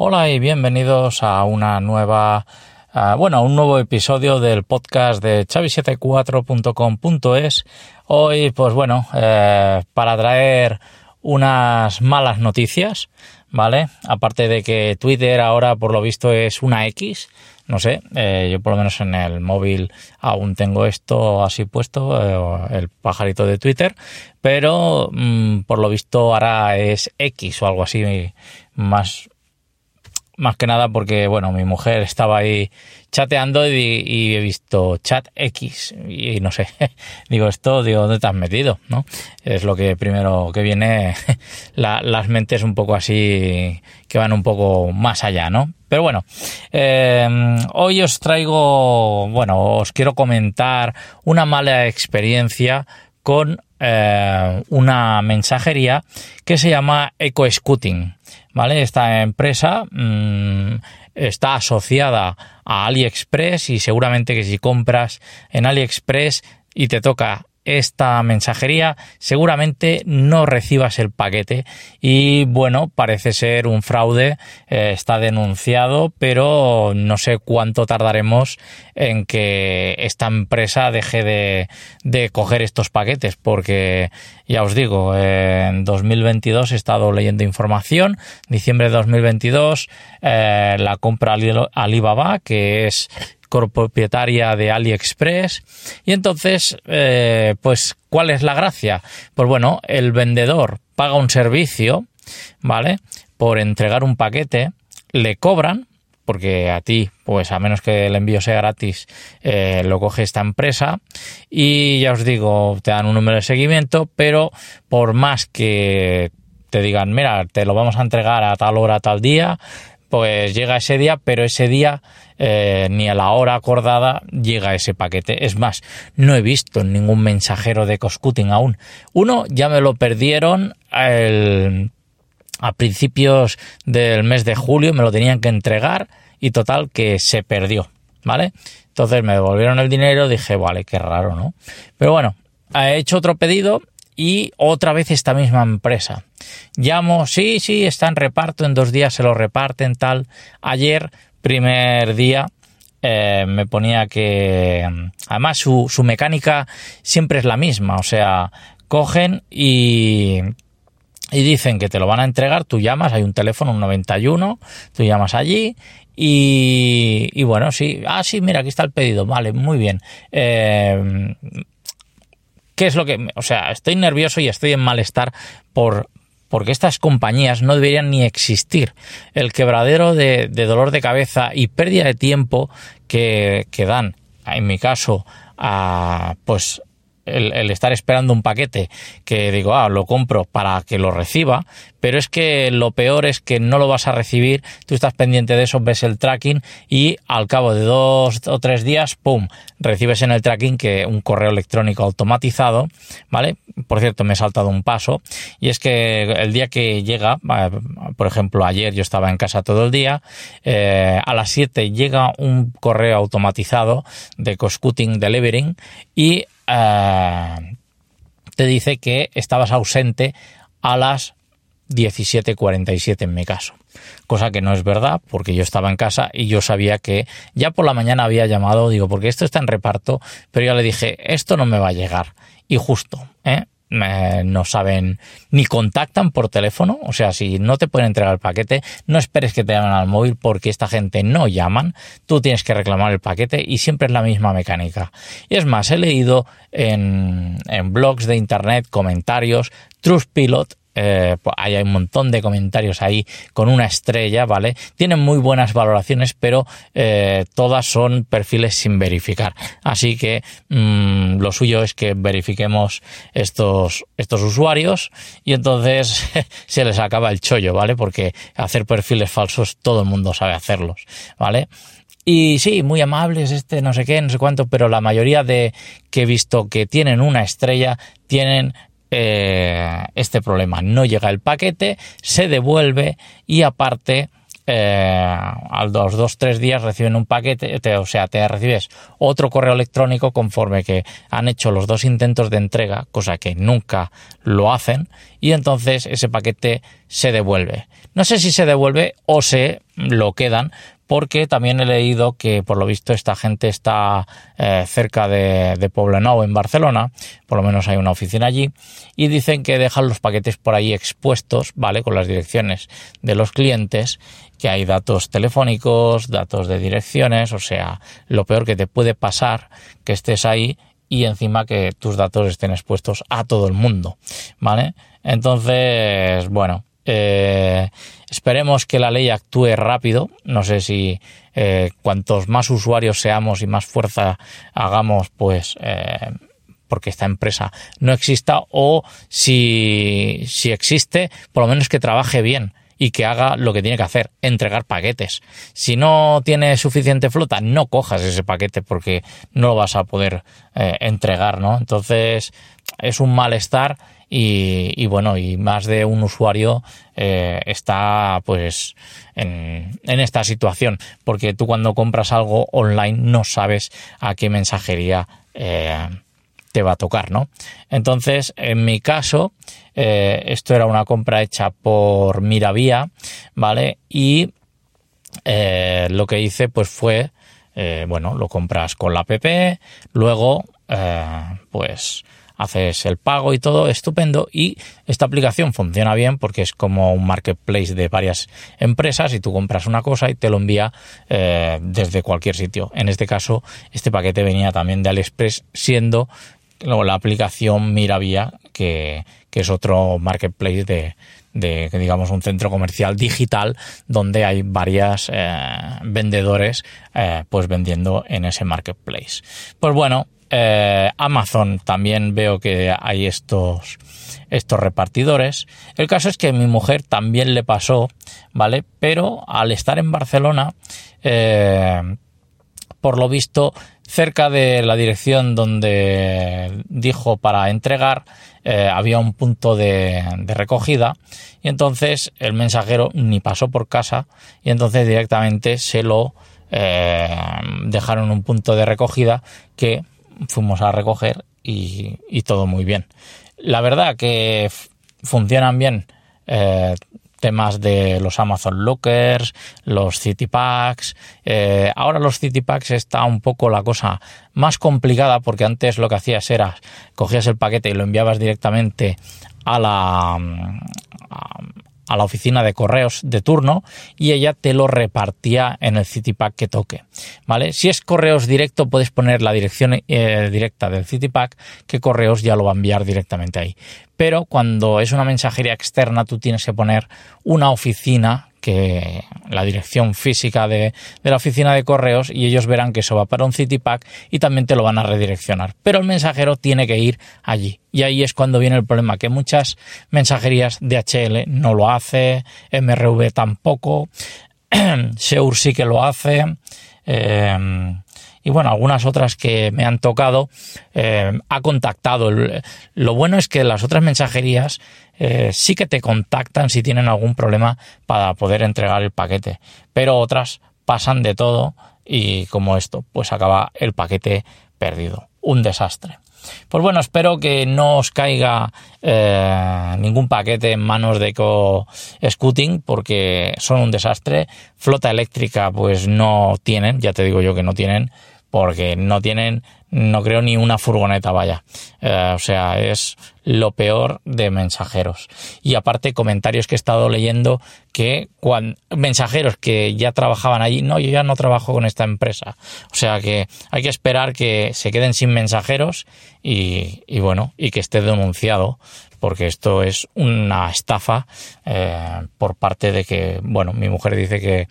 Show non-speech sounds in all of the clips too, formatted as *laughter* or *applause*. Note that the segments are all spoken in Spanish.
Hola y bienvenidos a una nueva, bueno, a un nuevo episodio del podcast de chavi74.com.es. Hoy, pues bueno, eh, para traer unas malas noticias, ¿vale? Aparte de que Twitter ahora, por lo visto, es una X. No sé, eh, yo por lo menos en el móvil aún tengo esto así puesto, eh, el pajarito de Twitter, pero mm, por lo visto ahora es X o algo así más más que nada porque, bueno, mi mujer estaba ahí chateando y, he visto chat X y, no sé, *laughs* digo esto, digo, ¿dónde te has metido? ¿no? Es lo que primero que viene, *laughs* las mentes un poco así, que van un poco más allá, ¿no? Pero bueno, eh, hoy os traigo, bueno, os quiero comentar una mala experiencia con eh, una mensajería que se llama EcoScooting. ¿Vale? Esta empresa mm, está asociada a AliExpress y seguramente que si compras en AliExpress y te toca esta mensajería. Seguramente no recibas el paquete. Y bueno parece ser un fraude eh, está denunciado pero no sé cuánto tardaremos en que esta empresa deje de, de coger estos paquetes porque ya os digo en 2022 he estado leyendo información. Diciembre de 2022 eh, la compra Alibaba que es propietaria de AliExpress. Y entonces, eh, pues, ¿cuál es la gracia? Pues bueno, el vendedor paga un servicio, ¿vale? Por entregar un paquete, le cobran, porque a ti, pues a menos que el envío sea gratis, eh, lo coge esta empresa y ya os digo, te dan un número de seguimiento, pero por más que te digan, mira, te lo vamos a entregar a tal hora, a tal día, pues llega ese día, pero ese día eh, ni a la hora acordada llega ese paquete. Es más, no he visto ningún mensajero de Coscuting aún. Uno ya me lo perdieron a principios del mes de julio, me lo tenían que entregar y total que se perdió, ¿vale? Entonces me devolvieron el dinero, dije, vale, qué raro, ¿no? Pero bueno, he hecho otro pedido y otra vez esta misma empresa. Llamo, sí, sí, está en reparto, en dos días se lo reparten, tal. Ayer, primer día, eh, me ponía que además su, su mecánica siempre es la misma, o sea, cogen y y dicen que te lo van a entregar, tú llamas, hay un teléfono, un 91, tú llamas allí y, y bueno, sí, ah, sí, mira, aquí está el pedido, vale, muy bien. Eh, ¿Qué es lo que.? O sea, estoy nervioso y estoy en malestar por. Porque estas compañías no deberían ni existir. El quebradero de, dolor de cabeza y pérdida de tiempo que, que dan, en mi caso, a, pues el, estar esperando un paquete que digo, ah, lo compro para que lo reciba, pero es que lo peor es que no lo vas a recibir, tú estás pendiente de eso, ves el tracking y al cabo de dos o tres días, ¡pum!, recibes en el tracking que un correo electrónico automatizado, ¿vale? Por cierto, me he saltado un paso y es que el día que llega, por ejemplo, ayer yo estaba en casa todo el día, eh, a las 7 llega un correo automatizado de Coscuting Delivering y eh, te dice que estabas ausente a las 17.47 en mi caso. Cosa que no es verdad, porque yo estaba en casa y yo sabía que ya por la mañana había llamado, digo, porque esto está en reparto, pero ya le dije, esto no me va a llegar. Y justo, ¿eh? No saben ni contactan por teléfono, o sea, si no te pueden entregar el paquete, no esperes que te llamen al móvil porque esta gente no llaman, tú tienes que reclamar el paquete y siempre es la misma mecánica. Y es más, he leído en, en blogs de internet comentarios, Trustpilot eh, pues hay un montón de comentarios ahí con una estrella, ¿vale? Tienen muy buenas valoraciones, pero eh, todas son perfiles sin verificar. Así que mm, lo suyo es que verifiquemos estos, estos usuarios y entonces *laughs* se les acaba el chollo, ¿vale? Porque hacer perfiles falsos todo el mundo sabe hacerlos, ¿vale? Y sí, muy amables, este no sé qué, no sé cuánto, pero la mayoría de que he visto que tienen una estrella tienen eh, este problema. No llega el paquete, se devuelve y aparte eh, a los dos, tres días reciben un paquete, o sea, te recibes otro correo electrónico conforme que han hecho los dos intentos de entrega, cosa que nunca lo hacen, y entonces ese paquete se devuelve. No sé si se devuelve o se lo quedan, porque también he leído que por lo visto esta gente está eh, cerca de, de Poblenou en Barcelona, por lo menos hay una oficina allí, y dicen que dejan los paquetes por ahí expuestos, ¿vale? Con las direcciones de los clientes, que hay datos telefónicos, datos de direcciones, o sea, lo peor que te puede pasar que estés ahí y encima que tus datos estén expuestos a todo el mundo, ¿vale? Entonces, bueno, eh, esperemos que la ley actúe rápido. No sé si eh, cuantos más usuarios seamos y más fuerza hagamos, pues eh, porque esta empresa no exista o si, si existe, por lo menos que trabaje bien y que haga lo que tiene que hacer, entregar paquetes. Si no tiene suficiente flota, no cojas ese paquete porque no lo vas a poder entregar, ¿no? Entonces es un malestar y, bueno, y más de un usuario eh, está pues en, esta situación, porque tú cuando compras algo online no sabes a qué mensajería eh, te va a tocar, ¿no? Entonces, en mi caso, eh, esto era una compra hecha por Miravía, ¿vale? Y lo que hice pues fue, bueno, lo compras con la app, luego, pues haces el pago y todo estupendo y esta aplicación funciona bien porque es como un marketplace de varias empresas y tú compras una cosa y te lo envía eh, desde cualquier sitio. En este caso, este paquete venía también de AliExpress siendo la aplicación Miravía que, que es otro marketplace de, de digamos un centro comercial digital donde hay varias eh, vendedores eh, pues vendiendo en ese marketplace pues bueno eh, Amazon también veo que hay estos, estos repartidores. El caso es que mi mujer también le pasó, ¿vale? Pero al estar en Barcelona, eh, por lo visto, cerca de la dirección donde dijo para entregar, eh, había un punto de, de, recogida y entonces el mensajero ni pasó por casa y entonces directamente se lo dejaron un punto de recogida que fuimos a recoger y, todo muy bien. La verdad que funcionan bien eh, temas de los Amazon Lockers, los City Packs. Eh, ahora los City Packs está un poco la cosa más complicada porque antes lo que hacías era cogías el paquete y lo enviabas directamente a la, a la oficina de correos de turno y ella te lo repartía en el CityPack que toque. ¿Vale? Si es correos directo, puedes poner la dirección eh, directa del CityPack, que correos ya lo va a enviar directamente ahí. Pero cuando es una mensajería externa, tú tienes que poner una oficina que la dirección física de, la oficina de correos y ellos verán que eso va para un CityPack y también te lo van a redireccionar. Pero el mensajero tiene que ir allí. Y ahí es cuando viene el problema, que muchas mensajerías DHL no lo hace, MRV tampoco, *clears throat* Seur sí que lo hace. Eh, y bueno, algunas otras que me han tocado, eh, ha contactado. Lo bueno es que las otras mensajerías eh, sí que te contactan si tienen algún problema para poder entregar el paquete, pero otras pasan de todo y como esto, pues acaba el paquete perdido. Un desastre. Pues bueno, espero que no os caiga eh, ningún paquete en manos de Eco Scooting porque son un desastre. Flota eléctrica pues no tienen, ya te digo yo que no tienen porque no tienen, no creo ni una furgoneta, vaya. Eh, o sea, es lo peor de mensajeros. Y aparte, comentarios que he estado leyendo que cuando, mensajeros que ya trabajaban allí, no, yo ya no trabajo con esta empresa. O sea que hay que esperar que se queden sin mensajeros y, y bueno, y que esté denunciado porque esto es una estafa eh, por parte de que, bueno, mi mujer dice que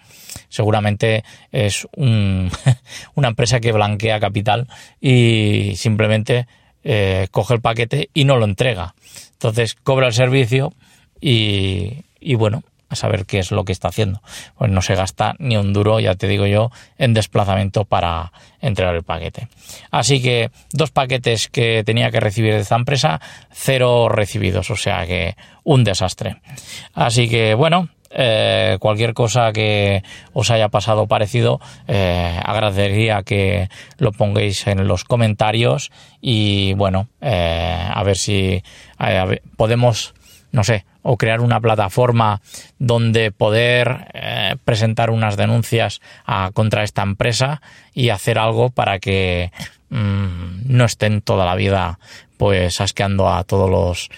seguramente es un, *laughs* una empresa que blanquea capital y simplemente eh, coge el paquete y no lo entrega. Entonces cobra el servicio y, y bueno, a saber qué es lo que está haciendo. Pues no se gasta ni un duro, ya te digo yo, en desplazamiento para entregar el paquete. Así que dos paquetes que tenía que recibir de esta empresa, cero recibidos, o sea que un desastre. Así que bueno, eh, cualquier cosa que os haya pasado parecido, eh, agradecería que lo pongáis en los comentarios y bueno, eh, a ver si podemos, no sé, o crear una plataforma donde poder presentar unas denuncias contra esta empresa y hacer algo para que mm, no estén toda la vida pues asqueando a todos los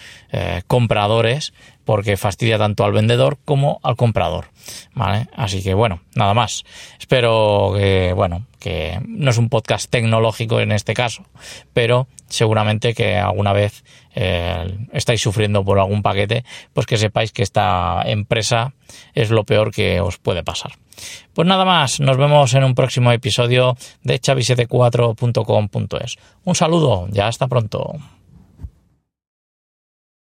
compradores porque fastidia tanto al vendedor como al comprador. ¿vale? Así que bueno, nada más. Espero que, bueno, que no es un podcast tecnológico en este caso, pero seguramente que alguna vez eh, estáis sufriendo por algún paquete, pues que sepáis que esta empresa es lo peor que os puede pasar. Pues nada más, nos vemos en un próximo episodio de chavi74.com.es. Un saludo, ya hasta pronto.